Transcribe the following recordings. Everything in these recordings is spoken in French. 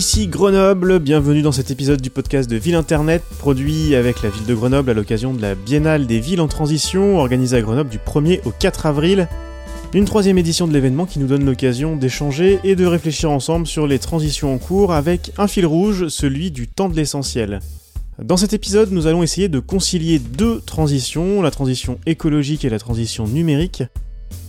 Ici Grenoble, bienvenue dans cet épisode du podcast de Ville Internet, produit avec la ville de Grenoble à l'occasion de la Biennale des villes en transition, organisée à Grenoble du 1er au 4 avril. Une troisième édition de l'événement qui nous donne l'occasion d'échanger et de réfléchir ensemble sur les transitions en cours avec un fil rouge, celui du temps de l'essentiel. Dans cet épisode, nous allons essayer de concilier deux transitions, la transition écologique et la transition numérique.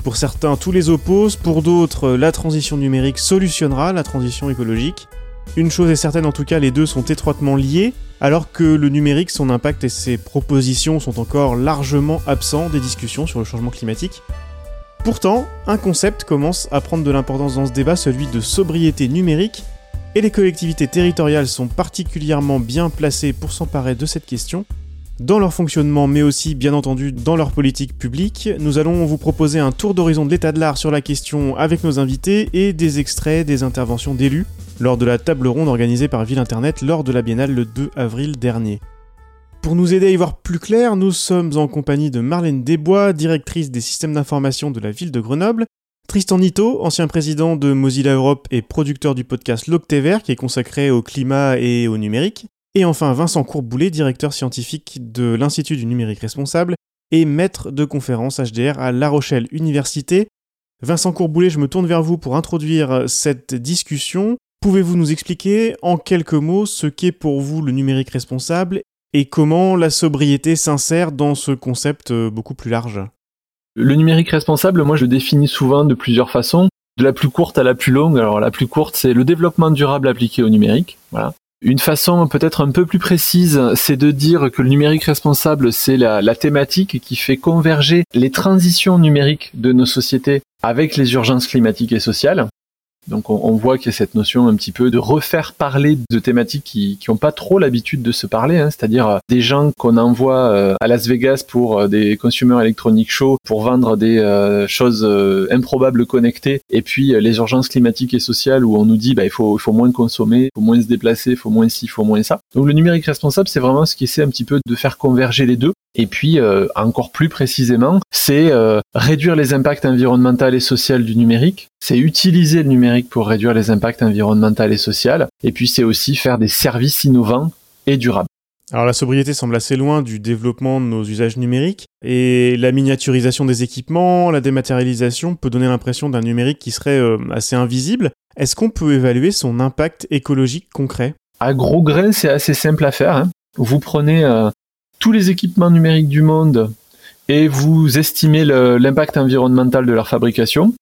Pour certains, tous les opposent, pour d'autres, la transition numérique solutionnera la transition écologique. Une chose est certaine, en tout cas, les deux sont étroitement liés, alors que le numérique, son impact et ses propositions sont encore largement absents des discussions sur le changement climatique. Pourtant, un concept commence à prendre de l'importance dans ce débat, celui de sobriété numérique, et les collectivités territoriales sont particulièrement bien placées pour s'emparer de cette question. Dans leur fonctionnement, mais aussi bien entendu dans leur politique publique, nous allons vous proposer un tour d'horizon de l'état de l'art sur la question avec nos invités et des extraits des interventions d'élus lors de la table ronde organisée par Ville Internet lors de la biennale le 2 avril dernier. Pour nous aider à y voir plus clair, nous sommes en compagnie de Marlène Desbois, directrice des systèmes d'information de la ville de Grenoble, Tristan Nito, ancien président de Mozilla Europe et producteur du podcast L'Octévert qui est consacré au climat et au numérique, et enfin Vincent Courboulet, directeur scientifique de l'Institut du numérique responsable et maître de conférence HDR à La Rochelle Université. Vincent Courboulet, je me tourne vers vous pour introduire cette discussion. Pouvez-vous nous expliquer en quelques mots ce qu'est pour vous le numérique responsable et comment la sobriété s'insère dans ce concept euh, beaucoup plus large? Le numérique responsable, moi je le définis souvent de plusieurs façons, de la plus courte à la plus longue. Alors la plus courte, c'est le développement durable appliqué au numérique. Voilà. Une façon peut-être un peu plus précise, c'est de dire que le numérique responsable, c'est la, thématique qui fait converger les transitions numériques de nos sociétés avec les urgences climatiques et sociales. Donc on, voit qu'il y a cette notion un petit peu de refaire parler de thématiques qui n'ont pas trop l'habitude de se parler, hein, c'est-à-dire euh, des gens qu'on envoie euh, à Las Vegas pour euh, des consumer electronic show pour vendre des choses improbables connectées, et puis les urgences climatiques et sociales où on nous dit bah, il faut il faut moins consommer, il faut moins se déplacer, il faut moins ci, il faut moins ça. Donc le numérique responsable, c'est vraiment ce qui essaie un petit peu de faire converger les deux. Et puis, encore plus précisément, c'est réduire les impacts environnementaux et sociaux du numérique, c'est utiliser le numérique pour réduire les impacts environnementaux et sociaux, et puis c'est aussi faire des services innovants et durables. Alors la sobriété semble assez loin du développement de nos usages numériques, et la miniaturisation des équipements, la dématérialisation peut donner l'impression d'un numérique qui serait euh, assez invisible. Est-ce qu'on peut évaluer son impact écologique concret? À gros grains, c'est assez simple à faire. Hein. Vous prenez euh, tous les équipements numériques du monde et vous estimez l'impact environnemental de leur fabrication.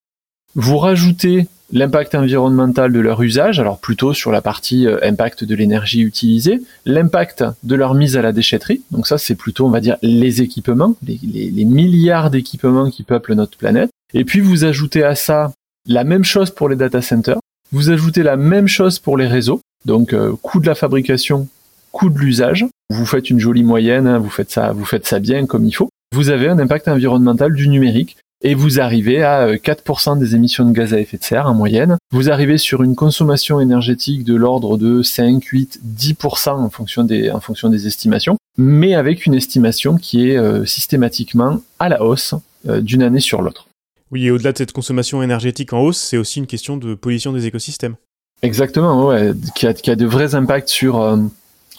Vous rajoutez l'impact environnemental de leur usage, alors plutôt sur la partie euh, impact de l'énergie utilisée, l'impact de leur mise à la déchetterie, donc ça c'est plutôt on va dire les équipements, les, milliards d'équipements qui peuplent notre planète, et puis vous ajoutez à ça la même chose pour les data centers, vous ajoutez la même chose pour les réseaux, donc euh, coût de la fabrication, coût de l'usage, vous faites une jolie moyenne, hein, vous faites ça, vous faites ça bien comme il faut, vous avez un impact environnemental du numérique et vous arrivez à 4% euh, des émissions de gaz à effet de serre en moyenne. Vous arrivez sur une consommation énergétique de l'ordre de 5, 8, 10% en fonction des, en fonction des estimations, mais avec une estimation qui est euh, systématiquement à la hausse euh, d'une année sur l'autre. Oui, et au-delà de cette consommation énergétique en hausse, c'est aussi une question de pollution des écosystèmes. Exactement, ouais, qui a, qui a de vrais impacts sur,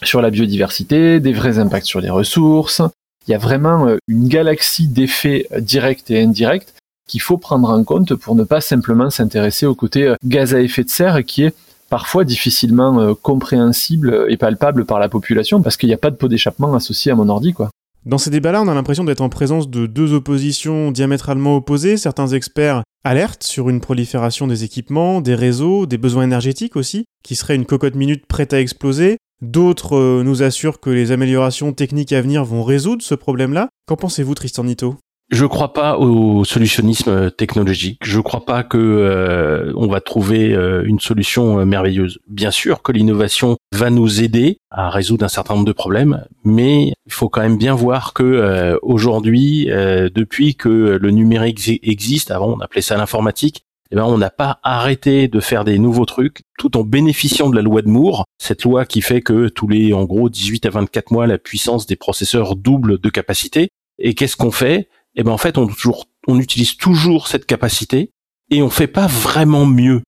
sur la biodiversité, des vrais impacts sur les ressources, il y a vraiment euh, une galaxie d'effets euh, directs et indirects qu'il faut prendre en compte pour ne pas simplement s'intéresser au côté euh, gaz à effet de serre qui est parfois difficilement compréhensible et palpable par la population parce qu'il n'y a pas de pot d'échappement associé à mon ordi quoi. Dans ces débats-là, on a l'impression d'être en présence de deux oppositions diamétralement opposées. Certains experts alertent sur une prolifération des équipements, des réseaux, des besoins énergétiques aussi, qui serait une cocotte minute prête à exploser. D'autres euh, nous assurent que les améliorations techniques à venir vont résoudre ce problème-là. Qu'en pensez-vous, Tristan Nito je crois pas au solutionnisme technologique. Je crois pas que euh, on va trouver euh, une solution merveilleuse. Bien sûr que l'innovation va nous aider à résoudre un certain nombre de problèmes, mais il faut quand même bien voir que aujourd'hui, depuis que le numérique existe, avant on appelait ça l'informatique, eh ben, on n'a pas arrêté de faire des nouveaux trucs tout en bénéficiant de la loi de Moore, cette loi qui fait que tous les, en gros, 18 à 24 mois, la puissance des processeurs double de capacité. Et qu'est-ce qu'on fait? Eh ben, en fait, on, utilise toujours cette capacité et on fait pas vraiment mieux.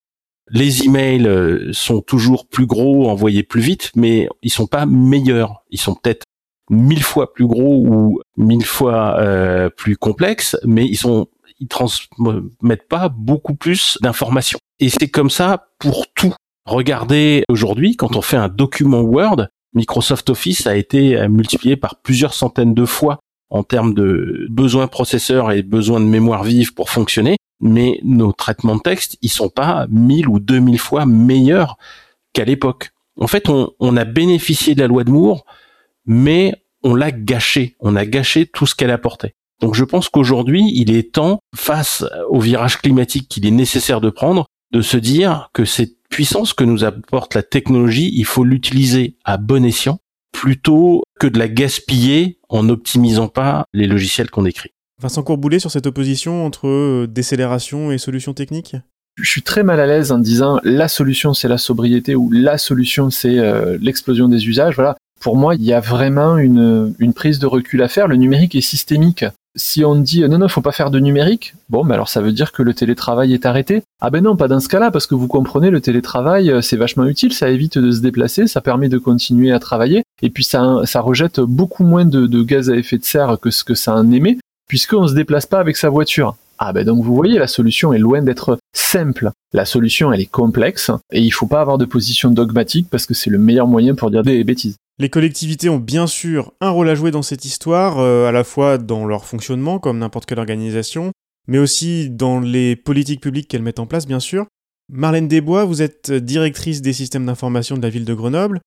les emails euh, sont toujours plus gros, envoyés plus vite, mais ils sont pas meilleurs. Ils sont peut-être mille fois plus gros ou mille fois euh, plus complexes, mais ils sont ils transmettent pas beaucoup plus d'informations. Et c'est comme ça pour tout. Regardez aujourd'hui, quand on fait un document Word, Microsoft Office a été multiplié par plusieurs centaines de fois en termes de besoins processeurs et besoins de mémoire vive pour fonctionner, mais nos traitements de texte, ils sont pas mille ou deux mille fois meilleurs qu'à l'époque. En fait, on, on, a bénéficié de la loi de Moore, mais on l'a gâché. On a gâché tout ce qu'elle apportait. Donc je pense qu'aujourd'hui, il est temps, face au virage climatique qu'il est nécessaire de prendre, de se dire que cette puissance que nous apporte la technologie, il faut l'utiliser à bon escient plutôt que de la gaspiller en n'optimisant pas les logiciels qu'on écrit. Vincent Courboulet sur cette opposition entre euh, décélération et solution technique je suis très mal à l'aise en disant la solution c'est la sobriété ou la solution c'est euh, l'explosion des usages. Voilà. Pour moi, il y a vraiment une, une prise de recul à faire. Le numérique est systémique si on dit non non faut pas faire de numérique, bon mais alors ça veut dire que le télétravail est arrêté. Ah ben non pas dans ce cas-là parce que vous comprenez le télétravail euh, c'est vachement utile, ça évite de se déplacer, ça permet de continuer à travailler et puis ça ça rejette beaucoup moins de, gaz à effet de serre que ce que ça en émet puisqu'on se déplace pas avec sa voiture. Ah ben donc vous voyez la solution est loin d'être simple. La solution elle est complexe et il faut pas avoir de position dogmatique parce que c'est le meilleur moyen pour dire des bêtises. Les collectivités ont bien sûr un rôle à jouer dans cette histoire, euh, à la fois dans leur fonctionnement, comme n'importe quelle organisation, mais aussi dans les politiques publiques qu'elles mettent en place, bien sûr. Marlène Desbois, vous êtes directrice des systèmes d'information de la ville de Grenoble.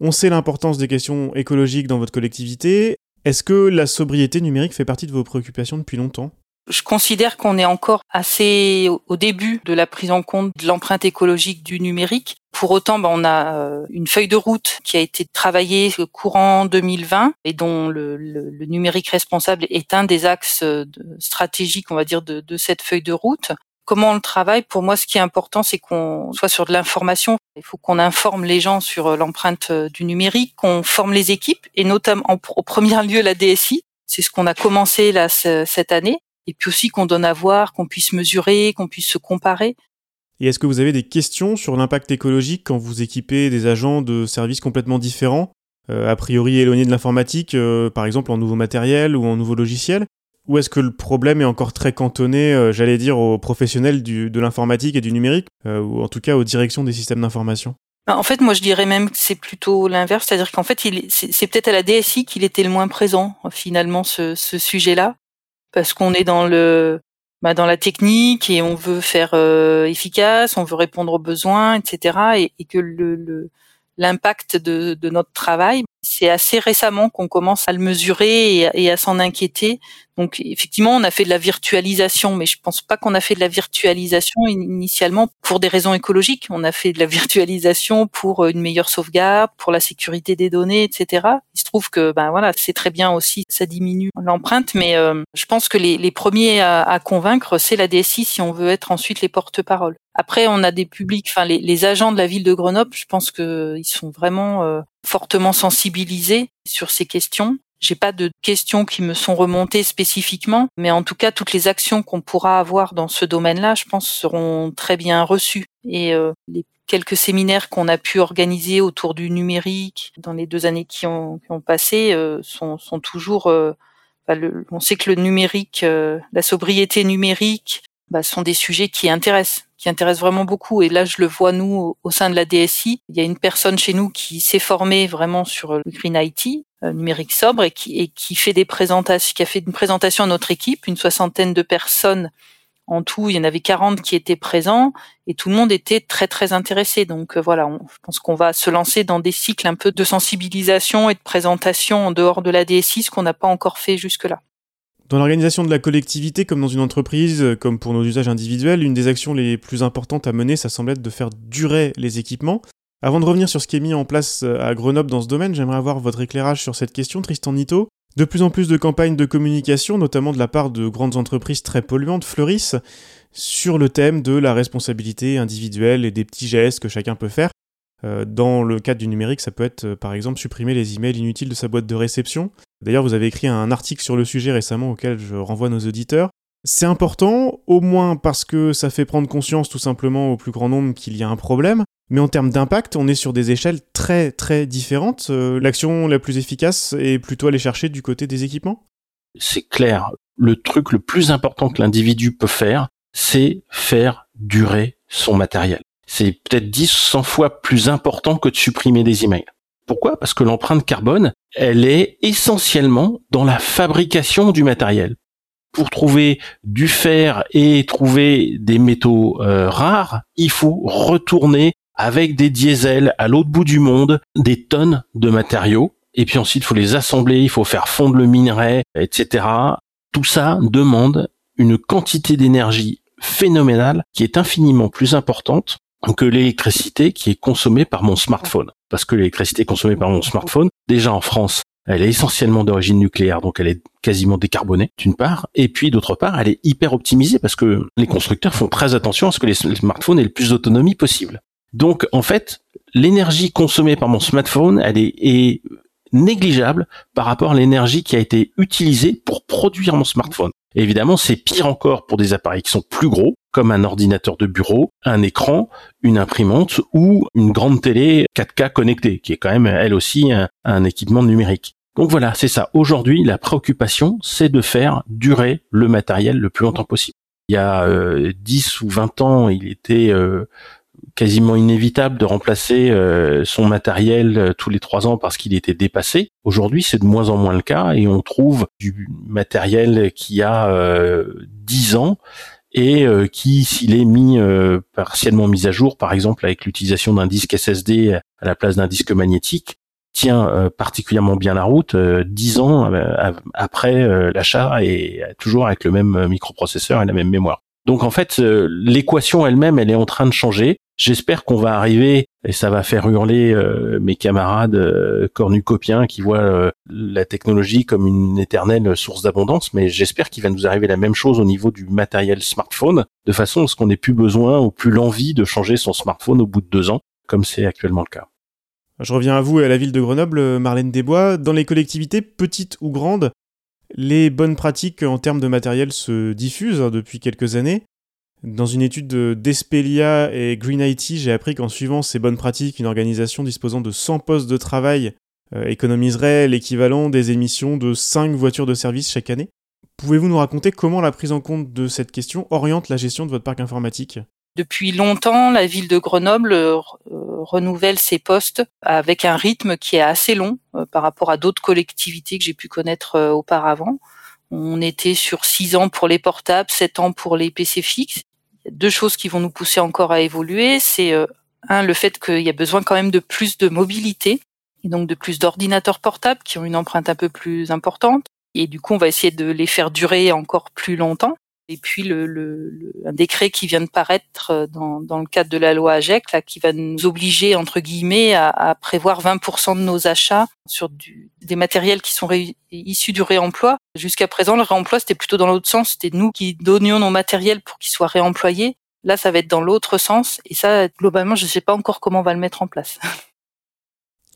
On sait l'importance des questions écologiques dans votre collectivité. Est-ce que la sobriété numérique fait partie de vos préoccupations depuis longtemps? Je considère qu'on est encore assez au début de la prise en compte de l'empreinte écologique du numérique. Pour autant, ben, on a euh, une feuille de route qui a été travaillée courant 2020 et dont le, numérique responsable est un des axes stratégiques, on va dire, de, de cette feuille de route. Comment on le travaille? Pour moi, ce qui est important, c'est qu'on soit sur de l'information. Il faut qu'on informe les gens sur l'empreinte du numérique, qu'on forme les équipes et notamment en, au premier lieu la DSI. C'est ce qu'on a commencé là cette année et puis aussi qu'on donne à voir, qu'on puisse mesurer, qu'on puisse se comparer. Et est-ce que vous avez des questions sur l'impact écologique quand vous équipez des agents de services complètement différents, euh, a priori éloignés de l'informatique, euh, par exemple en nouveau matériel ou en nouveau logiciel? Ou est-ce que le problème est encore très cantonné, euh, j'allais dire, aux professionnels de l'informatique et du numérique, ou en tout cas aux directions des systèmes d'information? Ben, en fait, moi, je dirais même que c'est plutôt l'inverse, c'est-à-dire qu'en fait, c'est peut-être à la DSI qu'il était le moins présent finalement ce sujet-là parce qu'on est dans le bah, dans la technique et on veut faire euh, efficace, on veut répondre aux besoins, etc. Et, que le l'impact de, notre travail, c'est assez récemment qu'on commence à le mesurer et, à s'en inquiéter. Donc effectivement, on a fait de la virtualisation, mais je pense pas qu'on a fait de la virtualisation initialement pour des raisons écologiques. On a fait de la virtualisation pour une meilleure sauvegarde, pour la sécurité des données, etc. Il se trouve que ben voilà, c'est très bien aussi, ça diminue l'empreinte, mais euh, je pense que les, premiers à, convaincre, c'est la DSI si on veut être ensuite les porte-paroles. Après, on a des publics, enfin les, les, agents de la ville de Grenoble, je pense qu'ils sont vraiment euh, fortement sensibilisés sur ces questions. J'ai pas de questions qui me sont remontées spécifiquement, mais en tout cas, toutes les actions qu'on pourra avoir dans ce domaine-là, je pense, seront très bien reçues. Et euh, les quelques séminaires qu'on a pu organiser autour du numérique dans les deux années qui ont, qui ont passé euh, sont, sont, toujours. Euh, le, on sait que le numérique, la sobriété numérique, bah, sont des sujets qui intéressent, qui intéressent vraiment beaucoup. Et là, je le vois nous au, sein de la DSI. Il y a une personne chez nous qui s'est formée vraiment sur le Green IT, euh, numérique sobre, et qui, fait des présentations, qui a fait une présentation à notre équipe, une soixantaine de personnes en tout, il y en avait 40 qui étaient présents et tout le monde était très très intéressé. Donc euh, voilà, je pense qu'on va se lancer dans des cycles un peu de sensibilisation et de présentation en dehors de la DSI, ce qu'on n'a pas encore fait jusque-là. Dans l'organisation de la collectivité, comme dans une entreprise, euh, comme pour nos usages individuels, une des actions les plus importantes à mener, ça semble être de faire durer les équipements. Avant de revenir sur ce qui est mis en place euh, à Grenoble dans ce domaine, j'aimerais avoir votre éclairage sur cette question, Tristan Nito. De plus en plus de campagnes de communication, notamment de la part de grandes entreprises très polluantes, fleurissent sur le thème de la responsabilité individuelle et des petits gestes que chacun peut faire. Euh, dans le cadre du numérique, ça peut être par exemple supprimer les emails inutiles de sa boîte de réception, D'ailleurs, vous avez écrit un article sur le sujet récemment auquel je renvoie nos auditeurs. C'est important, au moins parce que ça fait prendre conscience tout simplement au plus grand nombre qu'il y a un problème, mais en termes d'impact, on est sur des échelles très très différentes. Euh, l'action la plus efficace est plutôt aller chercher du côté des équipements? C'est clair. Le truc le plus important que l'individu peut faire, c'est faire durer son matériel. C'est peut-être 10 100 fois plus important que de supprimer des emails. Pourquoi? Parce que l'empreinte carbone, elle est essentiellement dans la fabrication du matériel pour trouver du fer et trouver des métaux euh, rares, il faut retourner avec des diesels à l'autre bout du monde, des tonnes de matériaux. Et puis ensuite, il faut les assembler, il faut faire fondre le minerai, etc. Tout ça demande une quantité d'énergie phénoménale qui est infiniment plus importante que l'électricité qui est consommée par mon smartphone. Parce que l'électricité consommée par mon smartphone, déjà en France, elle est essentiellement d'origine nucléaire, donc elle est quasiment décarbonée, d'une part. Et puis, d'autre part, elle est hyper optimisée parce que les constructeurs font très attention à ce que les smartphones aient le plus d'autonomie possible. Donc, en fait, l'énergie consommée par mon smartphone, elle est, négligeable par rapport à l'énergie qui a été utilisée pour produire mon smartphone. évidemment, c'est pire encore pour des appareils qui sont plus gros, comme un ordinateur de bureau, un écran, une imprimante ou une grande télé 4K connectée, qui est quand même elle aussi un, équipement numérique. Donc voilà, c'est ça. Aujourd'hui, la préoccupation, c'est de faire durer le matériel le plus longtemps possible. Il y a 10 euh, ou 20 ans, il était euh, quasiment inévitable de remplacer euh, son matériel tous les trois ans parce qu'il était dépassé. Aujourd'hui, c'est de moins en moins le cas et on trouve du matériel qui a 10 ans et euh, qui, s'il est mis euh, partiellement mis à jour, par exemple avec l'utilisation d'un disque SSD à la place d'un disque magnétique, tient euh, particulièrement bien la route dix ans après l'achat et toujours avec le même microprocesseur et la même mémoire. Donc en fait, l'équation elle-même, elle est en train de changer. J'espère qu'on va arriver, et ça va faire hurler euh, mes camarades euh, cornucopiens qui voient euh, la technologie comme une éternelle source d'abondance, mais j'espère qu'il va nous arriver la même chose au niveau du matériel smartphone, de façon à ce qu'on n'ait plus besoin ou plus l'envie de changer son smartphone au bout de deux ans, comme c'est actuellement le cas. Je reviens à vous et à la ville de Grenoble, Marlène Desbois. Dans les collectivités, petites ou grandes, les bonnes pratiques en termes de matériel se diffusent hein, depuis quelques années. Dans une étude d'Espelia et Green IT, j'ai appris qu'en suivant ces bonnes pratiques, une organisation disposant de 100 postes de travail euh, économiserait l'équivalent des émissions de 5 voitures de service chaque année. Pouvez-vous nous raconter comment la prise en compte de cette question oriente la gestion de votre parc informatique? Depuis longtemps, la ville de Grenoble euh, renouvelle ses postes avec un rythme qui est assez long euh, par rapport à d'autres collectivités que j'ai pu connaître auparavant. On était sur 6 ans pour les portables, 7 ans pour les PC fixes deux choses qui vont nous pousser encore à évoluer. C'est euh, un, le fait qu'il y a besoin quand même de plus de mobilité et donc de plus d'ordinateurs portables qui ont une empreinte un peu plus importante. Et du coup, on va essayer de les faire durer encore plus longtemps. Et puis le, un décret qui vient de paraître euh, dans, le cadre de la loi AGEC, là, qui va nous obliger entre guillemets à, prévoir 20% de nos achats sur des matériels qui sont issus du réemploi. Jusqu'à présent, le réemploi c'était plutôt dans l'autre sens, c'était nous qui donnions nos matériels pour qu'ils soient réemployés. Là, ça va être dans l'autre sens. Et ça, globalement, je ne sais pas encore comment on va le mettre en place.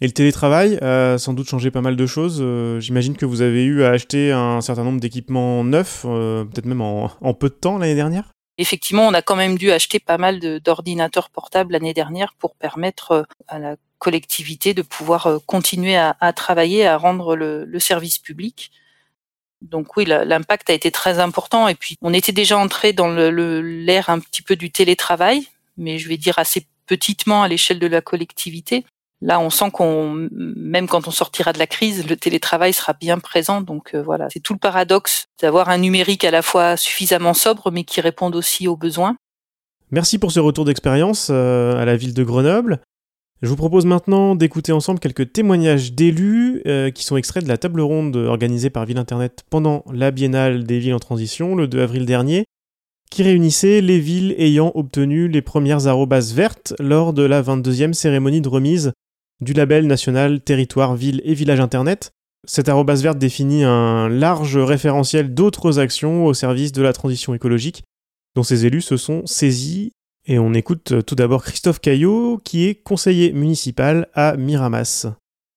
Et le télétravail a sans doute changé pas mal de choses. Euh, j'imagine que vous avez eu à acheter un certain nombre d'équipements neufs, euh, peut-être même en, peu de temps l'année dernière Effectivement, on a quand même dû acheter pas mal d'ordinateurs portables l'année dernière pour permettre euh, à la collectivité de pouvoir continuer à, travailler, à rendre le, service public. Donc oui, l'impact a été très important. Et puis, on était déjà entré dans l'ère un petit peu du télétravail, mais je vais dire assez petitement à l'échelle de la collectivité. Là, on sent qu'on, même quand on sortira de la crise, le télétravail sera bien présent. Donc euh, voilà, c'est tout le paradoxe d'avoir un numérique à la fois suffisamment sobre, mais qui réponde aussi aux besoins. Merci pour ce retour d'expérience euh, à la ville de Grenoble. Je vous propose maintenant d'écouter ensemble quelques témoignages d'élus euh, qui sont extraits de la table ronde organisée par Ville Internet pendant la Biennale des villes en transition le 2 avril dernier, qui réunissait les villes ayant obtenu les premières arrobas vertes lors de la 22e cérémonie de remise du label national Territoire, Ville et Village Internet. Cette arrobase verte définit un large référentiel d'autres actions au service de la transition écologique dont ces élus se sont saisis. Et on écoute tout d'abord Christophe Caillot, qui est conseiller municipal à Miramas.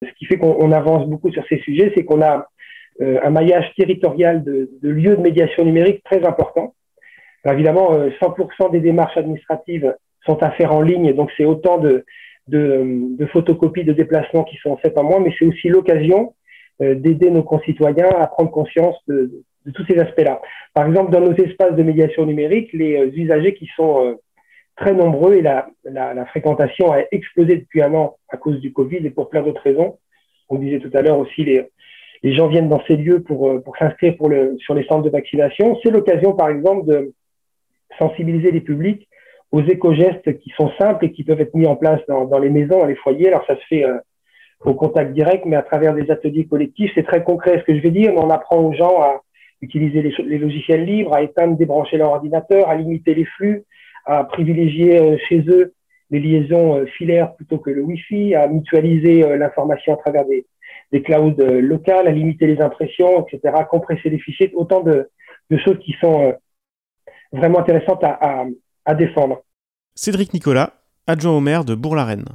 Ce qui fait qu'on avance beaucoup sur ces sujets, c'est qu'on a un maillage territorial de, de, lieux de médiation numérique très important. évidemment, 100% des démarches administratives sont à faire en ligne, donc c'est autant de, de, de, photocopies de déplacements qui sont faites en moins, mais c'est aussi l'occasion d'aider nos concitoyens à prendre conscience de, de tous ces aspects-là. Par exemple, dans nos espaces de médiation numérique, les usagers qui sont très nombreux et la, la, la, fréquentation a explosé depuis un an à cause du Covid et pour plein d'autres raisons. On disait tout à l'heure aussi, les, les gens viennent dans ces lieux pour, euh, pour s'inscrire pour le, sur les centres de vaccination. C'est l'occasion, par exemple, de sensibiliser les publics aux éco-gestes qui sont simples et qui peuvent être mis en place dans, dans les maisons, dans les foyers. Alors, ça se fait euh, au contact direct, mais à travers des ateliers collectifs. C'est très concret ce que je vais dire, on apprend aux gens à utiliser les, les logiciels libres, à éteindre, débrancher leur ordinateur, à limiter les flux, à privilégier euh, chez eux les liaisons euh, filaires plutôt que le Wi-Fi, à mutualiser euh, l'information à travers des, des clouds locales, à limiter les impressions, etc., à compresser les fichiers, autant de, de choses qui sont vraiment intéressantes à, à, à défendre. Cédric Nicolas, adjoint au maire de Bourg-la-Reine.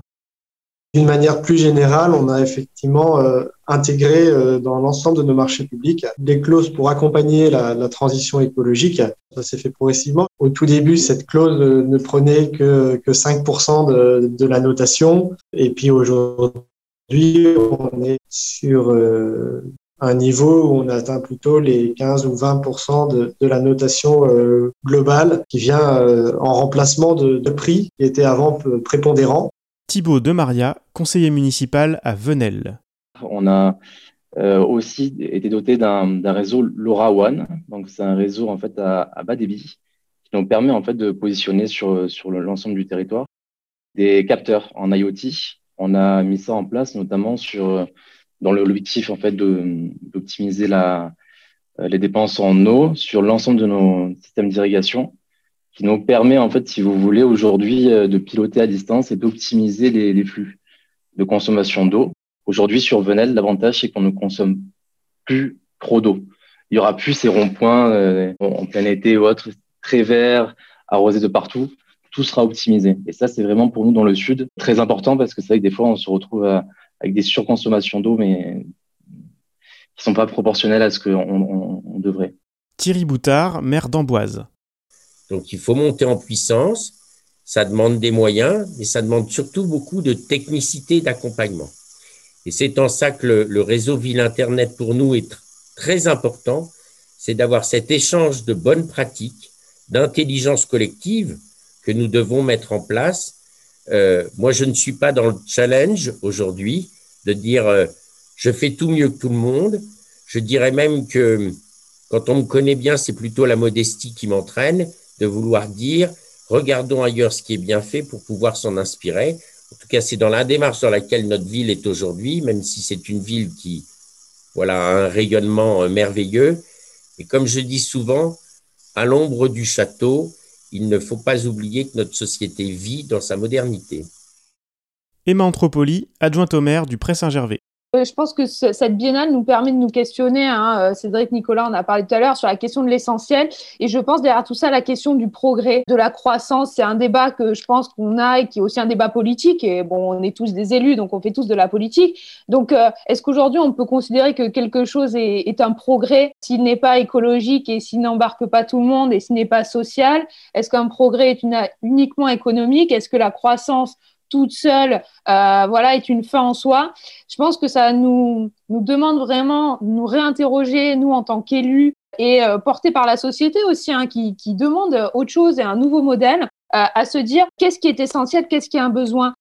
D'une manière plus générale, on a effectivement euh, intégré euh, dans l'ensemble de nos marchés publics des clauses pour accompagner la, la transition écologique. Ça s'est fait progressivement. Au tout début, cette clause ne prenait que, que 5% de, de, la notation. Et puis aujourd'hui, on est sur euh, un niveau où on atteint plutôt les 15 ou 20% de, de, la notation euh, globale qui vient euh, en remplacement de, de prix qui était avant prépondérant. Thibaut Demaria, conseiller municipal à Venelle. On a euh, aussi été doté d'un réseau LoRaWAN, donc c'est un réseau en fait à, à, bas débit qui nous permet en fait de positionner sur sur l'ensemble du territoire des capteurs en IoT. On a mis ça en place notamment sur dans l'objectif en fait d'optimiser la les dépenses en eau sur l'ensemble de nos systèmes d'irrigation qui nous permet, en fait, si vous voulez, aujourd'hui, euh, de piloter à distance et d'optimiser les, les, flux de consommation d'eau. Aujourd'hui, sur Venelle, l'avantage, c'est qu'on ne consomme plus trop d'eau. Il y aura plus ces ronds-points euh, en plein été ou autre, très verts, arrosés de partout. Tout sera optimisé. Et ça, c'est vraiment pour nous dans le sud très important parce que c'est vrai que des fois, on se retrouve à, avec des surconsommations d'eau, mais qui sont pas proportionnelles à ce qu'on on, on devrait. Thierry Boutard, maire d'Amboise. Donc il faut monter en puissance, ça demande des moyens, mais ça demande surtout beaucoup de technicité d'accompagnement. Et c'est en ça que le, le, réseau Ville Internet pour nous est très important, c'est d'avoir cet échange de bonnes pratiques, d'intelligence collective que nous devons mettre en place. Euh, moi, je ne suis pas dans le challenge aujourd'hui de dire euh, je fais tout mieux que tout le monde. Je dirais même que quand on me connaît bien, c'est plutôt la modestie qui m'entraîne de vouloir dire regardons ailleurs ce qui est bien fait pour pouvoir s'en inspirer. En tout cas, c'est dans la démarche dans laquelle notre ville est aujourd'hui, même si c'est une ville qui voilà, a un rayonnement euh, merveilleux. Et comme je dis souvent, à l'ombre du château, il ne faut pas oublier que notre société vit dans sa modernité. Emma Anthropoli, adjointe au maire du Pré-Saint-Gervais. Euh, je pense que cette biennale nous permet de nous questionner. Hein, euh, Cédric Nicolas en a parlé tout à l'heure sur la question de l'essentiel. Et je pense derrière tout ça, la question du progrès, de la croissance. C'est un débat que je pense qu'on a et qui est aussi un débat politique. Et bon, on est tous des élus, donc on fait tous de la politique. Donc, euh, est-ce qu'aujourd'hui, on peut considérer que quelque chose est, un progrès s'il n'est pas écologique et s'il n'embarque pas tout le monde et s'il n'est pas social? Est-ce qu'un progrès est uniquement économique? Est-ce que la croissance toute seule, euh, voilà, est une fin en soi. Je pense que ça nous, nous demande vraiment nous réinterroger, nous, en tant qu'élus, et euh, portés par la société aussi, hein, qui, qui, demande autre chose et un nouveau modèle, euh, à se dire qu'est-ce qui est essentiel, qu'est-ce qui est un besoin.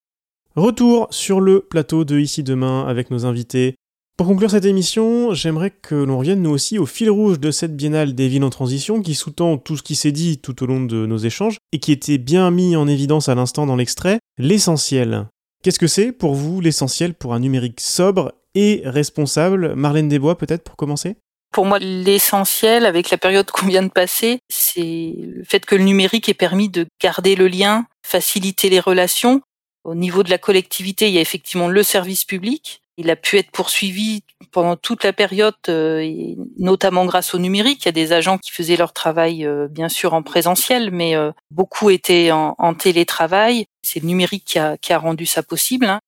Retour sur le plateau de Ici Demain avec nos invités. Pour conclure cette émission, j'aimerais que l'on revienne nous aussi au fil rouge de cette biennale des villes en transition qui sous-tend tout ce qui s'est dit tout au long de nos échanges et qui était bien mis en évidence à l'instant dans l'extrait, l'essentiel. Qu'est-ce que c'est pour vous l'essentiel pour un numérique sobre et responsable? Marlène Desbois peut-être pour commencer? Pour moi, l'essentiel, avec la période qu'on vient de passer, c'est le fait que le numérique ait permis de garder le lien, faciliter les relations. Au niveau de la collectivité, il y a effectivement le service public, il a pu être poursuivi pendant toute la période, euh, notamment grâce au numérique. Il y a des agents qui faisaient leur travail, euh, bien sûr, en présentiel, mais euh, beaucoup étaient en, télétravail. C'est le numérique qui a, rendu ça possible. Hein.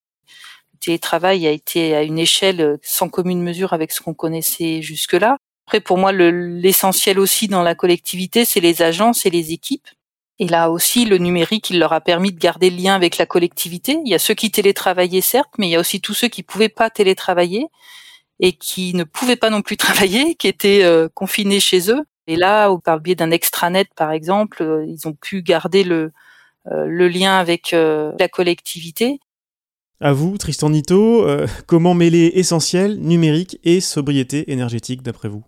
Le télétravail a été à une échelle sans commune mesure avec ce qu'on connaissait jusque-là. Après, pour moi, l'essentiel aussi dans la collectivité, c'est les agences et les équipes. Et là aussi, le numérique, il leur a permis de garder le lien avec la collectivité. Il y a ceux qui télétravaillaient, certes, mais il y a aussi tous ceux qui pouvaient pas télétravailler et qui ne pouvaient pas non plus travailler, qui étaient euh, confinés chez eux. Et là, par le biais d'un extranet, par exemple, euh, ils ont pu garder le, euh, le lien avec la collectivité. À vous, Tristan Nito, comment mêler essentiel, numérique et sobriété énergétique d'après vous?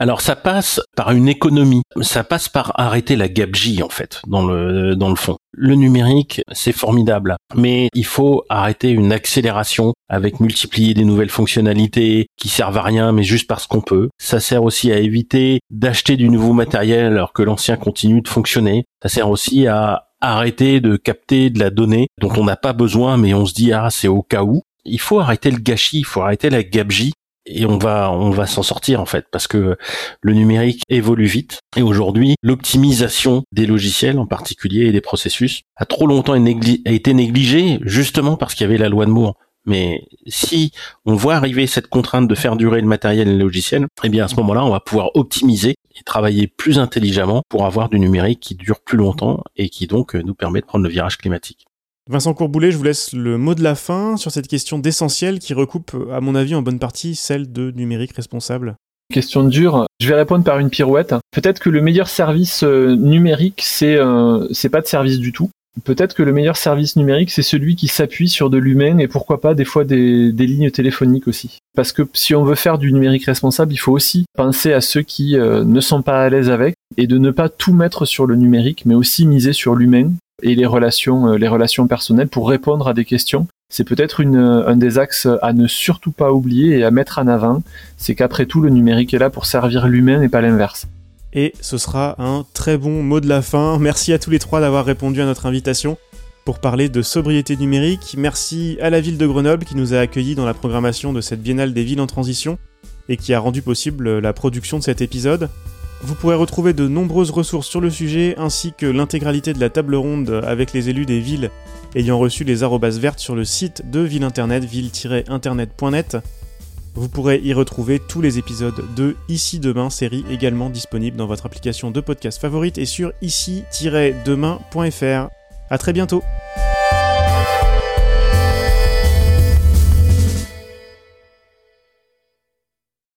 Alors ça passe par une économie, ça passe par arrêter la gabegie en fait dans le dans le fond. Le numérique, c'est formidable, mais il faut arrêter une accélération avec multiplier des nouvelles fonctionnalités qui servent à rien mais juste parce qu'on peut. Ça sert aussi à éviter d'acheter du nouveau matériel alors que l'ancien continue de fonctionner. Ça sert aussi à arrêter de capter de la donnée dont on n'a pas besoin mais on se dit ah c'est au cas où. Il faut arrêter le gâchis, il faut arrêter la gabegie et on va on va s'en sortir en fait parce que le numérique évolue vite et aujourd'hui l'optimisation des logiciels en particulier et des processus a trop longtemps été négligée justement parce qu'il y avait la loi de Moore. Mais si on voit arriver cette contrainte de faire durer le matériel et le logiciel, eh bien à ce moment-là, on va pouvoir optimiser et travailler plus intelligemment pour avoir du numérique qui dure plus longtemps et qui donc nous permet de prendre le virage climatique. Vincent Courboulet, je vous laisse le mot de la fin sur cette question d'essentiel qui recoupe, à mon avis, en bonne partie celle de numérique responsable. Question dure. Je vais répondre par une pirouette. Peut-être que le meilleur service euh, numérique, c'est euh, pas de service du tout. Peut-être que le meilleur service numérique, c'est celui qui s'appuie sur de l'humain et pourquoi pas des fois des, des, lignes téléphoniques aussi. Parce que si on veut faire du numérique responsable, il faut aussi penser à ceux qui euh, ne sont pas à l'aise avec et de ne pas tout mettre sur le numérique, mais aussi miser sur l'humain et les relations, euh, les relations personnelles pour répondre à des questions. C'est peut-être un des axes à ne surtout pas oublier et à mettre en avant. C'est qu'après tout, le numérique est là pour servir l'humain et pas l'inverse. Et ce sera un très bon mot de la fin. Merci à tous les trois d'avoir répondu à notre invitation pour parler de sobriété numérique. Merci à la ville de Grenoble qui nous a accueillis dans la programmation de cette Biennale des villes en transition et qui a rendu possible la production de cet épisode. Vous pourrez retrouver de nombreuses ressources sur le sujet, ainsi que l'intégralité de la table ronde avec les élus des villes ayant reçu les arrobas vertes sur le site de Ville Internet, ville-internet.net. Vous pourrez y retrouver tous les épisodes de Ici Demain, série également disponible dans votre application de podcast favorite et sur ici-demain.fr. A très bientôt